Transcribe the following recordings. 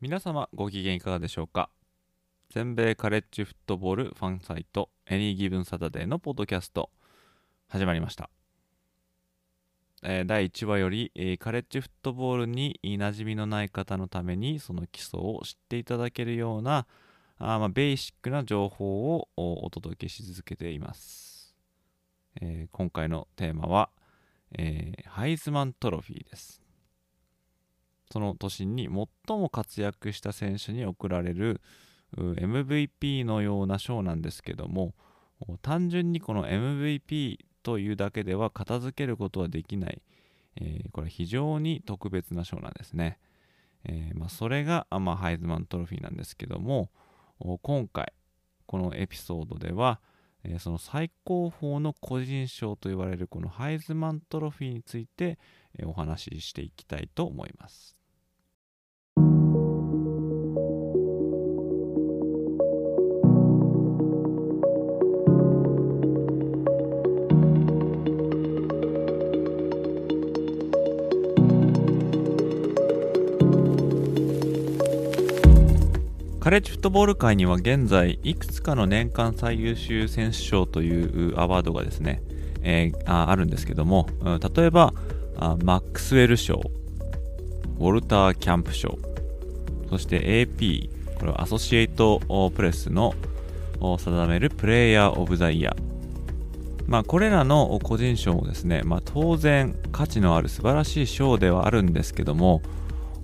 皆様ご機嫌いかがでしょうか？全米カレッジフットボールファンサイトエニーギブンサタデーのポッドキャスト始まりました、えー第1話より、えーカレッジフットボールに馴染みのない方のためにその基礎を知っていただけるようなあまあベーシックな情報をお届けし続けています、えー今回のテーマは、えーハイズマントロフィーです。その年に最も活躍した選手に贈られる MVP のような賞なんですけども単純にこの MVP というだけでは片付けることはできない、えーこれ非常に特別な賞なんですね、えーまあ、それが、あまあ、ハイズマントロフィーなんですけども今回このエピソードでは、えーその最高峰の個人賞と言われるこのハイズマントロフィーについて、えお話ししていきたいと思います。カレッジフットボール界には現在いくつかの年間最優秀選手賞というアワードがですね、えーああるんですけども例えばあマックスウェル賞ウォルター・キャンプ賞そして AP これはアソシエイトプレスの定めるプレイヤー・オブ・ザ・イヤー。まあ、これらの個人賞もですね、まあ、当然価値のある素晴らしい賞ではあるんですけども、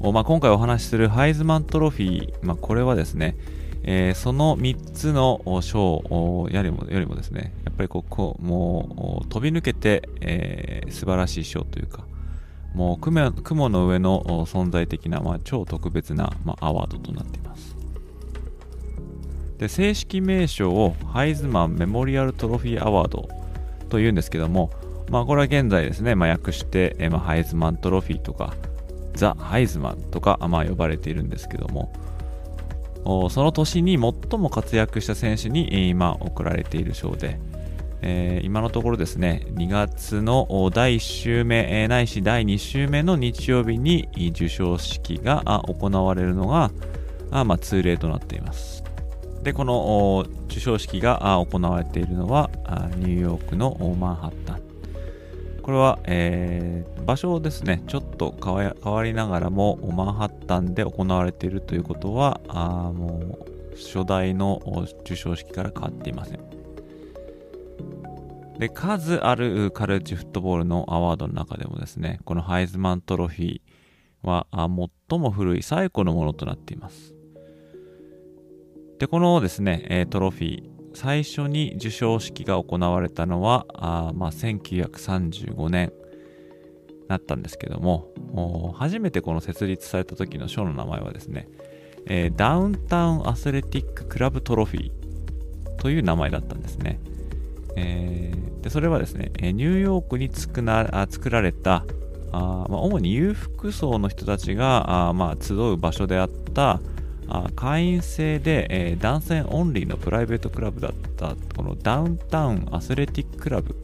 まあ、今回お話しするハイズマントロフィー、まあ、これはですね、えーその3つの賞よりもよりもですね、やっぱりこうこもう飛び抜けて、えー素晴らしい賞というか、もう雲雲の上の存在的な、まあ、超特別な、まあ、アワードとなっています。で正式名称をハイズマンメモリアルトロフィーアワードというんですけども、まあ、これは現在ですね、まあ、訳して、えまあ、ハイズマントロフィーとかザ・ハイズマンとか、まあ、呼ばれているんですけども。その年に最も活躍した選手に、今贈られている賞で、えー今のところですね2月の第1週目、えーないし第2週目の日曜日に授賞式が行われるのが、まあ、通例となっています。でこのお授賞式が行われているのはニューヨークのマンハッタ。ンこれは、えー場所ですねちょっと変わりながらもマンハッタンで行われているということはあもう初代の授賞式から変わっていません。で数あるカレッジフットボールのアワードの中でもですねこのハイズマントロフィーは最も古い最古のものとなっています。でこのですね、トロフィー最初に授賞式が行われたのはあ、まあ、1935年だったんですけども初めてこの設立された時の賞の名前はですね、えーダウンタウンアスレティッククラブトロフィーという名前だったんですね、えーでそれはですね、ニューヨークに作な作られたあまあ、主に裕福層の人たちがあまあ、集う場所であったあ会員制で、えー男性オンリーのプライベートクラブだったこのダウンタウンアスレティッククラブ。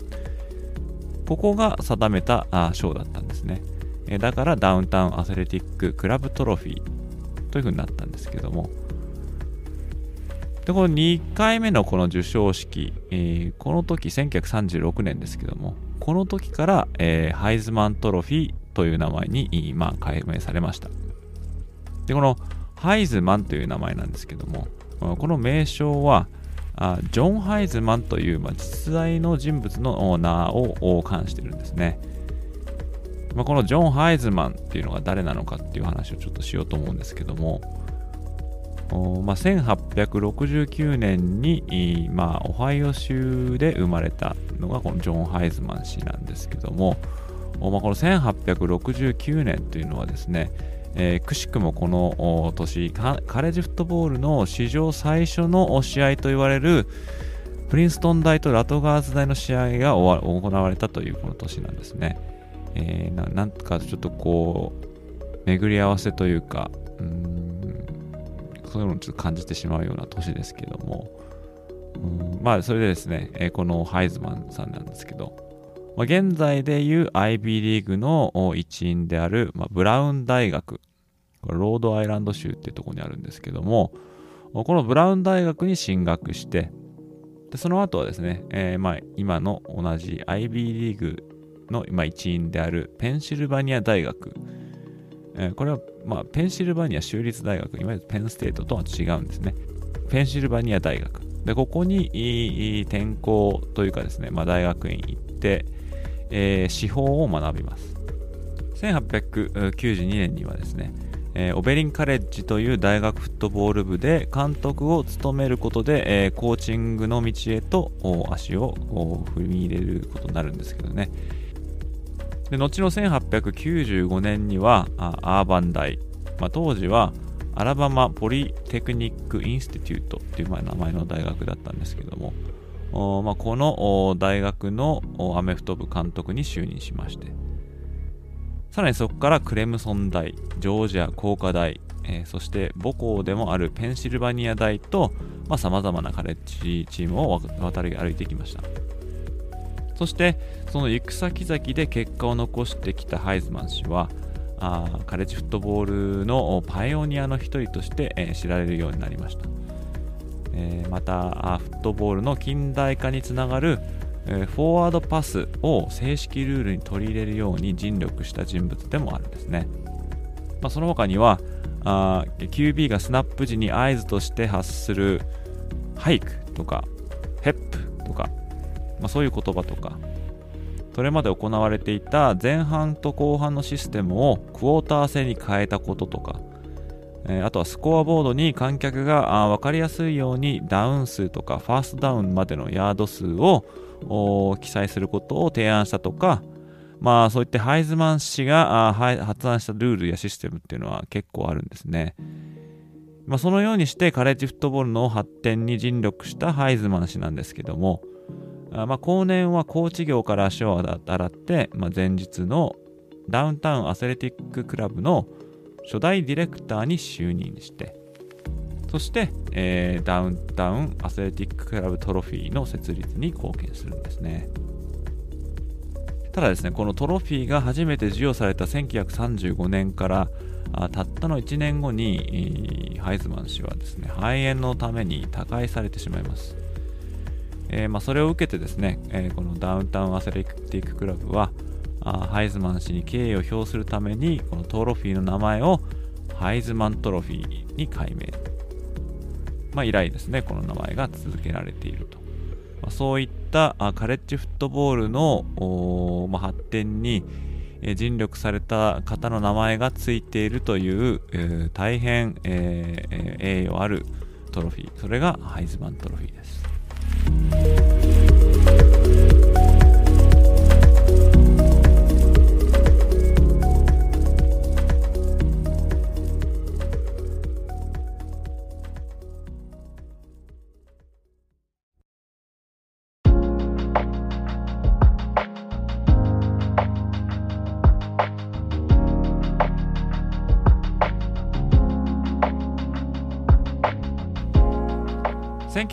ここが定めたあ賞だったんですね、えーだからダウンタウンアスレティッククラブトロフィーというふうになったんですけども。でこの2回目のこの授賞式、えーこの時1936年ですけどもこの時から、えーハイズマントロフィーという名前に、まあ、改名されました。でこのハイズマンという名前なんですけどもこの名称はあジョン・ハイズマンという、まあ、実在の人物の名を冠しているんですね、まあ、このジョン・ハイズマンっていうのが誰なのかっていう話をちょっとしようと思うんですけどもまあ、1869年に、まあ、オハイオ州で生まれたのがこのジョン・ハイズマン氏なんですけどもまあ、この1869年というのはですね、えー、くしくもこの年カレッジフットボールの史上最初の試合と言われるプリンストン大とラトガーズ大の試合が行われたというこの年なんですね。えー、ななんかちょっとこう巡り合わせというかうんそういうのをちょっと感じてしまうような年ですけどもうんまあそれでですね、えー、このハイズマンさんなんですけど、まあ、現在でいう IB リーグの一員である、まあ、ブラウン大学ロードアイランド州っていうところにあるんですけどもこのブラウン大学に進学してでその後はですね、えー、まあ今の同じ IB リーグの、まあ、一員であるペンシルバニア大学、えー、これは、まあ、ペンシルバニア州立大学、いわゆるペンステートとは違うんですね。ペンシルバニア大学。で、ここに転校というかですね、まあ、大学院行って、えー、司法を学びます。1892年にはですね、えー、オベリンカレッジという大学フットボール部で監督を務めることで、えー、コーチングの道へと足を踏み入れることになるんですけどね、で後の1895年にはアーバン大、まあ、当時は Alabama Polytechnic Institute っていう名前の大学だったんですけども、まあ、この大学のアメフト部監督に就任しまして。さらにそこからクレムソン大ジョージア工科大、えー、そして母校でもあるペンシルバニア大とさまざ、まなカレッジチームを渡り歩いてきました。そしてその行く先々で結果を残してきたハイズマン氏はあカレッジフットボールのパイオニアの一人として、えー、知られるようになりました、え、またフットボールの近代化につながる、え、フォワードパスを正式ルールに取り入れるように尽力した人物でもあるんですね、まあ、その他にはあ QB がスナップ時に合図として発するハイクとかヘップとかまあ、そういう言葉とかそれまで行われていた前半と後半のシステムをクォーター制に変えたこととか、え、あとはスコアボードに観客が分かりやすいようにダウン数とかファーストダウンまでのヤード数を記載することを提案したとか、まあそういってハイズマン氏が発案したルールやシステムっていうのは結構あるんですね。まあ、そのようにしてカレッジフットボールの発展に尽力したハイズマン氏なんですけども、まあ、後年はコーチ業から足を洗って、まあ、前日のダウンタウンアスレティッククラブの初代ディレクターに就任して、そして、えー、ダウンタウンアスレティッククラブトロフィーの設立に貢献するんですね。ただですね、このトロフィーが初めて授与された1935年からあたったの1年後に、ハイズマン氏はですね、肺炎のために他界されてしまいます。えー、まあ、それを受けてですね、えー、このダウンタウンアスレティッククラブはあハイズマン氏に敬意を表するためにこのトロフィーの名前をハイズマントロフィーに改名、まあ、以来ですねこの名前が続けられていると、まあ、そういったあカレッジフットボールの、まあ、発展に尽力された方の名前がついているという、えー、大変、えー、栄誉あるトロフィー。それがハイズマントロフィーです。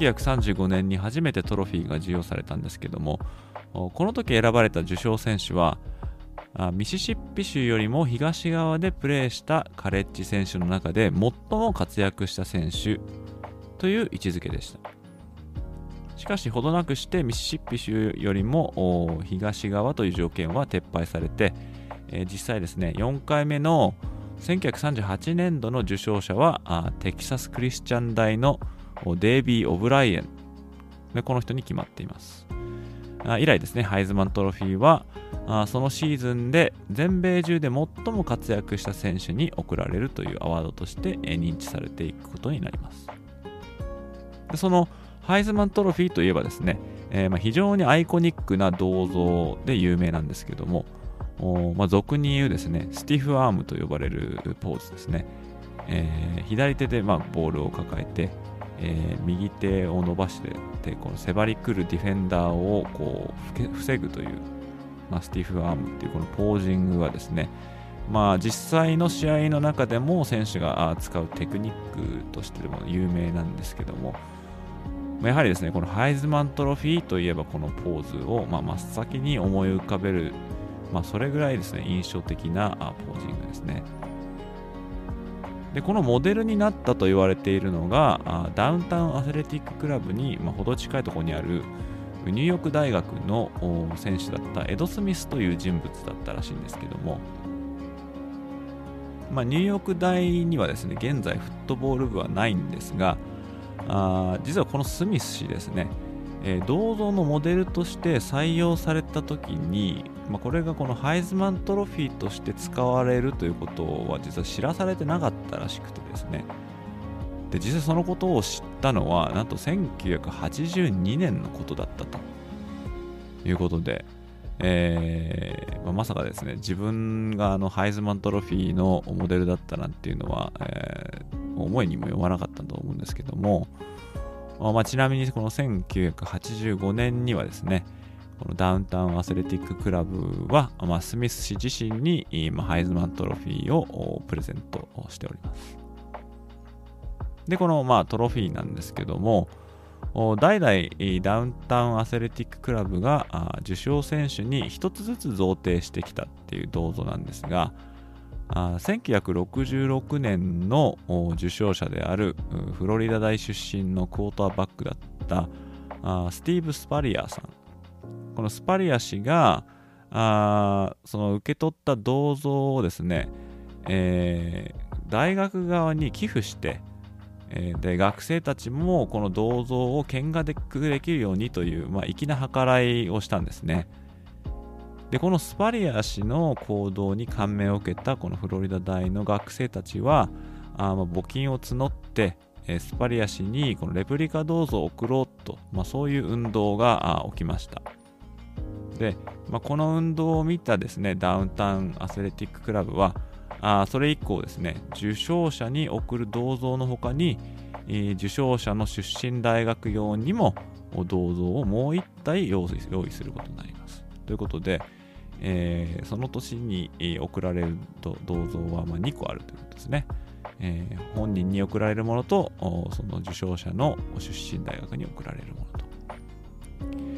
1935年に初めてトロフィーが授与されたんですけどもこの時選ばれた受賞選手はミシシッピ州よりも東側でプレーしたカレッジ選手の中で最も活躍した選手という位置づけでした。しかしほどなくしてミシシッピ州よりも東側という条件は撤廃されて、え実際ですね4回目の1938年度の受賞者はテキサスクリスチャン大のデイビー・オブライエンでこの人に決まっています。以来ですねハイズマントロフィーはそのシーズンで全米中で最も活躍した選手に贈られるというアワードとして認知されていくことになります。でそのハイズマントロフィーといえばですね、えー、まあ非常にアイコニックな銅像で有名なんですけどもまあ、俗に言うですね、スティフアームと呼ばれるポーズですね。えー、左手でまあボールを抱えて、えー、右手を伸ばしてでこの迫り来るディフェンダーをこう防ぐという、まあ、スティーフアームっていうこのポージングはですね、まあ、実際の試合の中でも選手が使うテクニックとしても有名なんですけども、やはりですね、このハイズマントロフィーといえばこのポーズを、まあ、真っ先に思い浮かべる、まあ、それぐらいですね、印象的なポージングですね。でこのモデルになったと言われているのがあダウンタウンアスレティッククラブに、まあ、程近いところにあるニューヨーク大学の選手だったエド・スミスという人物だったらしいんですけども、まあ、ニューヨーク大にはですね現在フットボール部はないんですがあ実はこのスミス氏ですね、えー、銅像のモデルとして採用された時にまあ、これがこのハイズマントロフィーとして使われるということは実は知らされてなかったらしくてですね。で実際そのことを知ったのはなんと1982年のことだったということで、えーまあ、まさかですね自分があのハイズマントロフィーのモデルだったなんていうのは、えー、思いにも読まなかったと思うんですけども、まあ、ちなみにこの1985年にはですねこのダウンタウンアスレティッククラブは、まあ、スミス氏自身に、まあ、ハイズマントロフィーをプレゼントしております。で、この、まあ、トロフィーなんですけども、代々ダウンタウンアスレティッククラブが受賞選手に1つずつ贈呈してきたっていう銅像なんですが、1966年の受賞者であるフロリダ大出身のクォーターバックだったスティーブ・スパリアさんこのスパリア氏があその受け取った銅像をですね、えー、大学側に寄付して、えー、で学生たちもこの銅像を見学できるようにという、まあ、粋な計らいをしたんですね。でこのスパリア氏の行動に感銘を受けたこのフロリダ大の学生たちはあま募金を募って、えスパリア氏にこのレプリカ銅像を送ろうと、まあ、そういう運動が起きました。で、まあ、この運動を見たですねダウンタウンアスレティッククラブはあそれ以降ですね受賞者に贈る銅像の他に、えー、受賞者の出身大学用にも銅像をもう1体用意することになります。ということで、えー、その年に、えー、贈られる銅像はま2個あるということですね、えー、本人に贈られるものとその受賞者の出身大学に贈られるもの。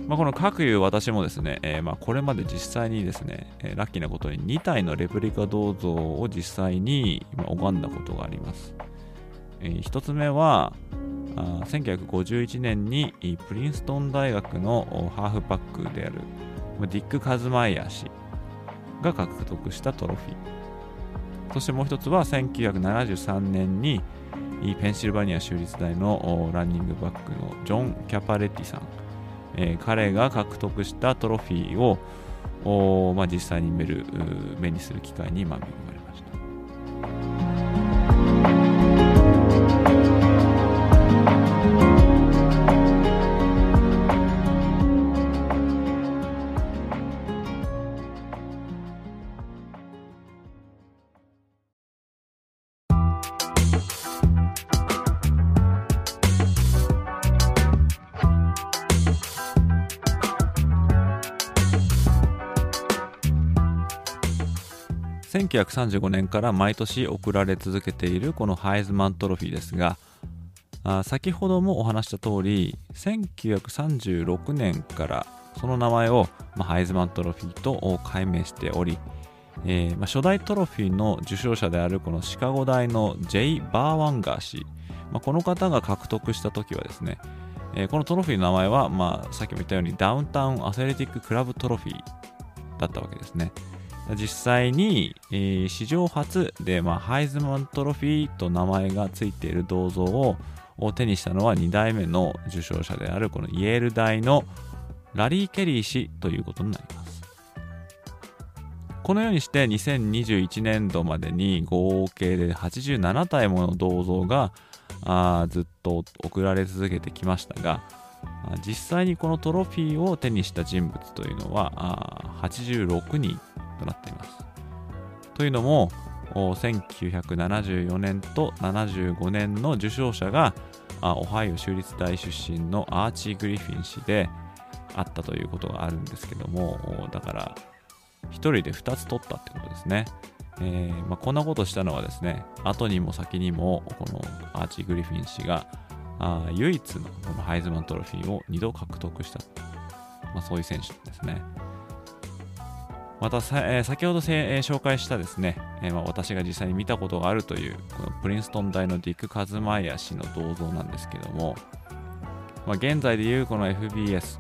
まあ、この各いう私もですね、えー、まあこれまで実際にですね、えー、ラッキーなことに2体のレプリカ銅像を実際に拝んだことがあります。えー、1つ目は、あ1951年にプリンストン大学のハーフパックであるディック・カズマイヤー氏が獲得したトロフィー。そしてもう一つは1973年にペンシルバニア州立大のランニングバックのジョン・キャパレッティさんえ、彼が獲得したトロフィーを、まあ、実際に見る目にする機会に、まあ、恵まれ1935年から毎年贈られ続けているこのハイズマントロフィーですがあ先ほどもお話した通り1936年からその名前を、ま、ハイズマントロフィーと改名しており、えーまあ、初代トロフィーの受賞者であるこのシカゴ大のジェイ・バーワンガー氏、まあ、この方が獲得した時はですね、えー、このトロフィーの名前は、まあ、さっきも言ったようにダウンタウンアスレティッククラブトロフィーだったわけですね。実際に、えー、史上初で、まあ、ハイズマントロフィーと名前がついている銅像を手にしたのは2代目の受賞者であるこのイェール大のラリー・ケリー氏ということになります。このようにして2021年度までに合計で87体もの銅像があずっと送られ続けてきましたが実際にこのトロフィーを手にした人物というのは86人となっています。というのも、1974年と75年の受賞者がオハイオ州立大出身のアーチー・グリフィン氏であったということがあるんですけどもだから1人で2つ取ったってことですね、えー、まあ、こんなことしたのはですね後にも先にもこのアーチー・グリフィン氏があ唯一のこのハイズマントロフィーを2度獲得した、まあ、そういう選手ですね。またさ、えー、先ほどせ、えー、紹介したですね、えーまあ、私が実際に見たことがあるというこのプリンストン大のディック・カズマイヤ氏の銅像なんですけども、まあ、現在でいうこの FBS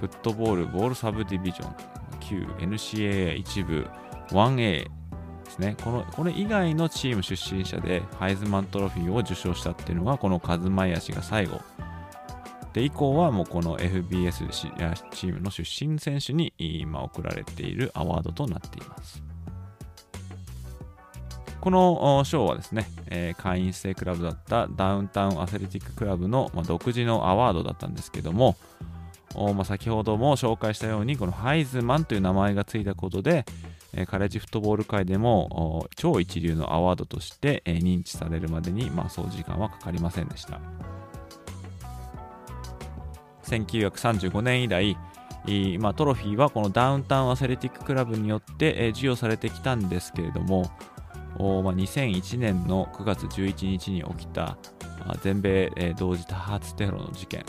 フットボールボールサブディビジョン旧 NCAA 一部 1A ですね。このこれ以外のチーム出身者でハイズマントロフィーを受賞したっていうのがこのカズマイヤ氏が最後で以降はもうこの FBS チームの出身選手に今贈られているアワードとなっています。この賞はですね、え、会員制クラブだったダウンタウンアスレティッククラブの、ま、独自のアワードだったんですけども、ま、先ほども紹介したようにこのハイズマンという名前がついたことで、え、カレッジフットボール界でも超一流のアワードとして、え、認知されるまでに、まあ、そう時間はかかりませんでした。1935年以来、まあ、トロフィーはこのダウンタウンアスレティッククラブによって、授与されてきたんですけれども、まあ、2001年の9月11日に起きた全米、同時多発テロの事件、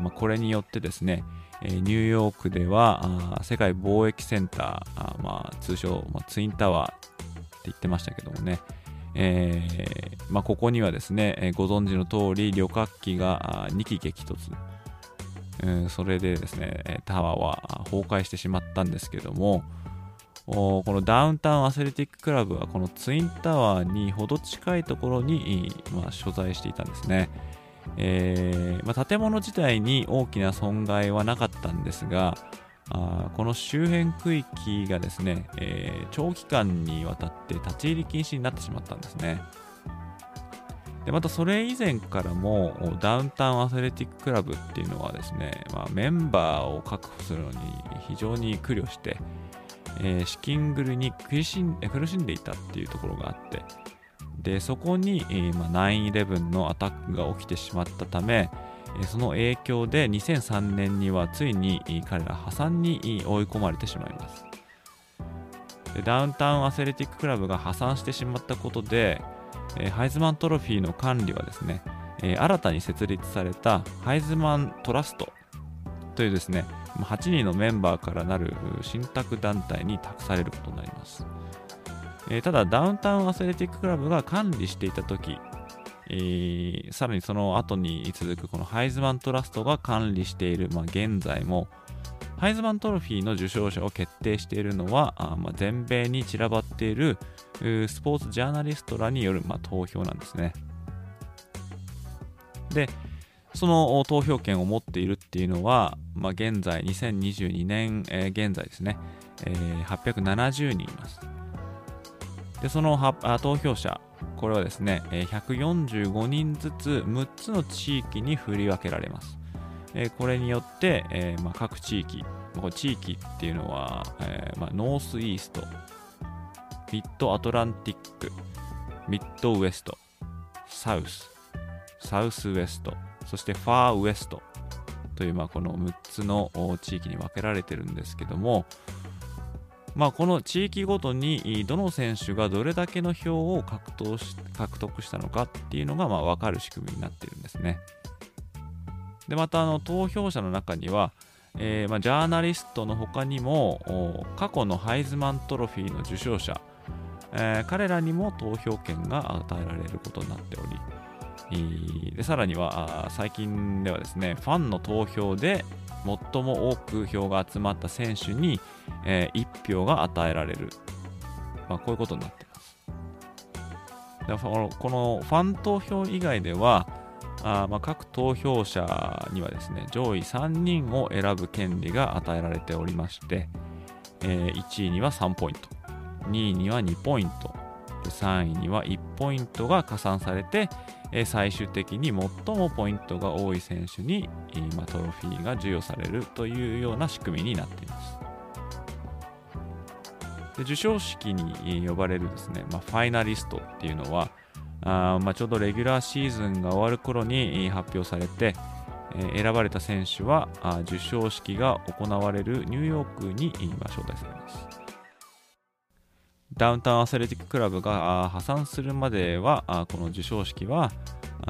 まあ、これによってですね、ニューヨークでは世界貿易センター、通称、ツインタワーって言ってましたけどもね、えーまあ、ここにはですね、ご存知の通り旅客機が2機激突、うんそれでですね、タワーは崩壊してしまったんですけども、このダウンタウンアスレティッククラブはこのツインタワーにほど近いところに、まあ、所在していたんですね。えーまあ、建物自体に大きな損害はなかったんですが、あこの周辺区域がですね、えー、長期間にわたって立ち入り禁止になってしまったんですね。でまたそれ以前からもダウンタウンアスレティッククラブっていうのはですね、まあ、メンバーを確保するのに非常に苦慮して、えー、資金繰りに苦しん苦しんでいたっていうところがあってでそこに、えーまあ、9-11のアタックが起きてしまったためその影響で2003年にはついに彼ら破産に追い込まれてしまいます。ダウンタウンアスレティッククラブが破産してしまったことでえ、ハイズマントロフィーの管理はですね、え、新たに設立されたハイズマントラストというですね、8人のメンバーからなる信託団体に託されることになります。え、ただ、ダウンタウンアスレティッククラブが管理していたとき、え、さらにその後に続くこのハイズマントラストが管理している、まあ、現在も、ハイズマントロフィーの受賞者を決定しているのは、あまあ、全米に散らばっているスポーツジャーナリストらによる、まあ、投票なんですね。で、その投票権を持っているっていうのは、まあ、現在、2022年、えー、現在ですね、えー、870人います。で、その投票者、これはですね、145人ずつ6つの地域に振り分けられます。えこれによって、えま、各地域、こ地域っていうのは、えま、 Northeast、Mid-Atlantic、Midwest、South、Southwest、そして Far Westという、まあ、この6つの地域に分けられてるんですけども、まあ、この地域ごとにどの選手がどれだけの票を獲得したのかっていうのがまあ分かる仕組みになってるんですね。でまたあの投票者の中には、えー、まあ、ジャーナリストの他にも過去のハイズマントロフィーの受賞者、えー、彼らにも投票権が与えられることになっており、でさらには最近ではですねファンの投票で最も多く票が集まった選手に、えー、1票が与えられる、まあ、こういうことになっています。でこのファン投票以外ではあまあ、各投票者にはですね上位3人を選ぶ権利が与えられておりまして、えー、1位には3ポイント2位には2ポイント3位には1ポイントが加算されて、えー、最終的に最もポイントが多い選手に、えまあ、トロフィーが授与されるというような仕組みになっています。で授賞式に呼ばれるですね、まあ、ファイナリストっていうのはあまあ、ちょうどレギュラーシーズンが終わる頃に発表されて、え選ばれた選手はあ授賞式が行われるニューヨークに今招待されます。ダウンタウンアスレティッククラブが破産するまではあこの授賞式は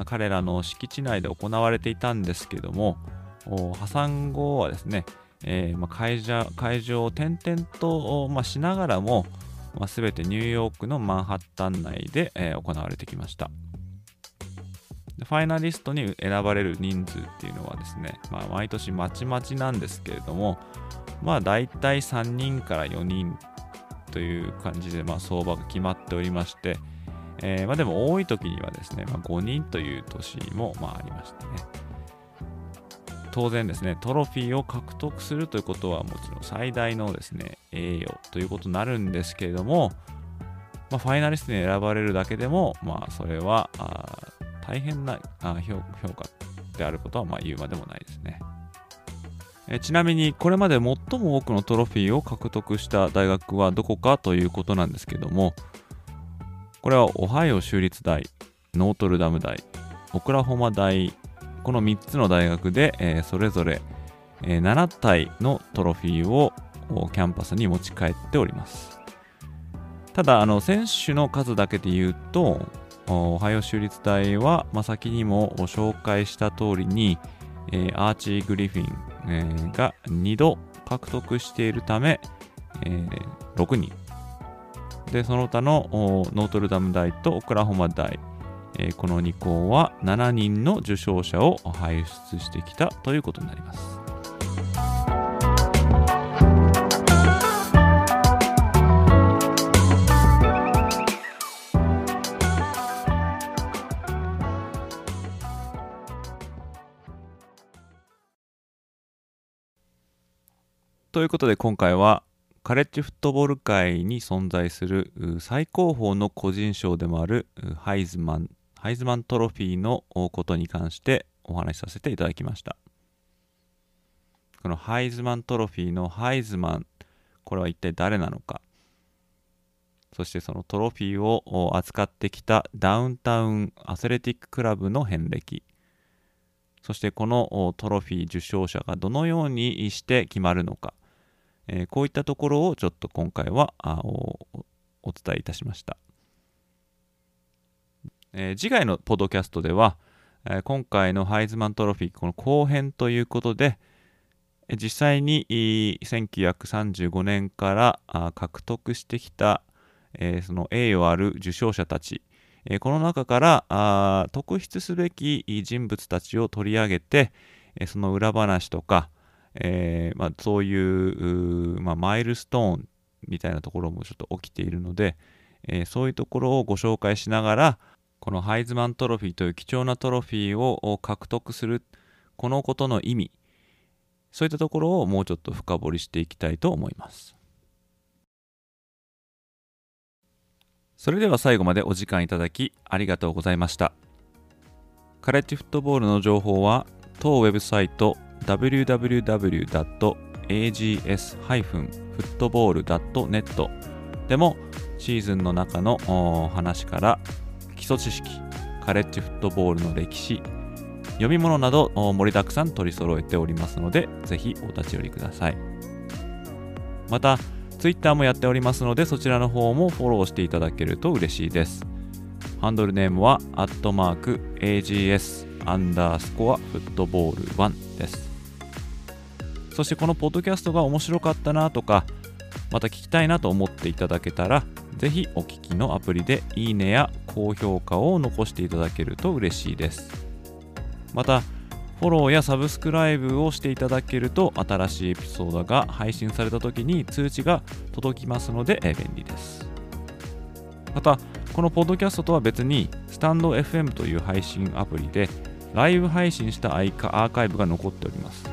彼らの敷地内で行われていたんですけども破産後はですね、えー、まあ、会場会場を転々と、まあ、しながらも、ま、全てニューヨークのマンハッタン内で、えー、行われてきました。ファイナリストに選ばれる人数っていうのはですね、まあ、毎年まちまちなんですけれどもまあ大体3人から4人という感じで、まあ、相場が決まっておりまして、えー、まあ、でも多い時にはですね、まあ、5人という年もまあありましてね。当然ですね、トロフィーを獲得するということはもちろん最大のですね、栄誉ということになるんですけれども、まあ、ファイナリストに選ばれるだけでも、まあ、それは大変な評価であることはま言うまでもないですね。えちなみにこれまで最も多くのトロフィーを獲得した大学はどこかということなんですけどもこれはオハイオ州立大ノートルダム大オクラホマ大この3つの大学で、えー、それぞれ、えー、7体のトロフィーをキャンパスに持ち帰っております。ただあの選手の数だけで言うとオハイオ州立大は、まあ、先にも紹介した通りに、えー、アーチー・グリフィン、えー、が2度獲得しているため、えー、6人。でその他のノートルダム大とオクラホマ大えー、この2校は7人の受賞者を輩出してきたということになります。ということで今回はカレッジフットボール界に存在する最高峰の個人賞でもあるハイズマンハイズマントロフィーのことに関してお話しさせていただきました。このハイズマントロフィーのハイズマンこれは一体誰なのか。そしてそのトロフィーを扱ってきたダウンタウンアスレティッククラブの遍歴。そしてこのトロフィー受賞者がどのようにして決まるのか、え、こういったところをちょっと今回はお伝えいたしました。えー、次回のポッドキャストでは、えー、今回のハイズマントロフィー、この後編ということで、実際に1935年から獲得してきた、えー、その栄誉ある受賞者たち、えー、この中から特筆すべき人物たちを取り上げて、えー、その裏話とか、えーまあ、そういうまあ、マイルストーンみたいなところもちょっと起きているので、えー、そういうところをご紹介しながら、このハイズマントロフィーという貴重なトロフィーを獲得するこのことの意味そういったところをもうちょっと深掘りしていきたいと思います。それでは最後までお時間いただきありがとうございました。カレッジフットボールの情報は当ウェブサイト www.ags-football.net でもシーズンの中の話から基礎知識カレッジフットボールの歴史読み物など盛りだくさん取り揃えておりますのでぜひお立ち寄りください。また Twitter もやっておりますのでそちらの方もフォローしていただけると嬉しいです。ハンドルネームはアットマーク AGS アンダースコアフットボール1です。そしてこのポッドキャストが面白かったなとかまた聞きたいなと思っていただけたらぜひお聞きのアプリでいいねや高評価を残していただけると嬉しいです。また、フォローやサブスクライブをしていただけると新しいエピソードが配信された時に通知が届きますので便利です。また、このポッドキャストとは別にスタンド FM という配信アプリでライブ配信したアーカイブが残っております。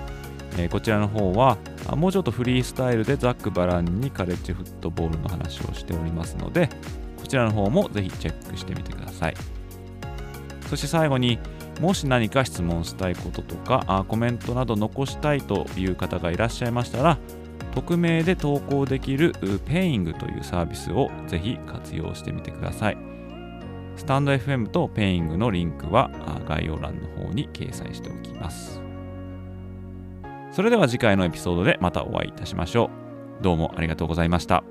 えー、こちらの方はもうちょっとフリースタイルでざっくばらんにカレッジフットボールの話をしておりますのでこちらの方もぜひチェックしてみてくださいそして最後にもし何か質問したいこととかあコメントなど残したいという方がいらっしゃいましたら匿名で投稿できる Peing というサービスをぜひ活用してみてください。スタンド FM と Peing のリンクは概要欄の方に掲載しておきます。それでは次回のエピソードでまたお会いいたしましょう。どうもありがとうございました。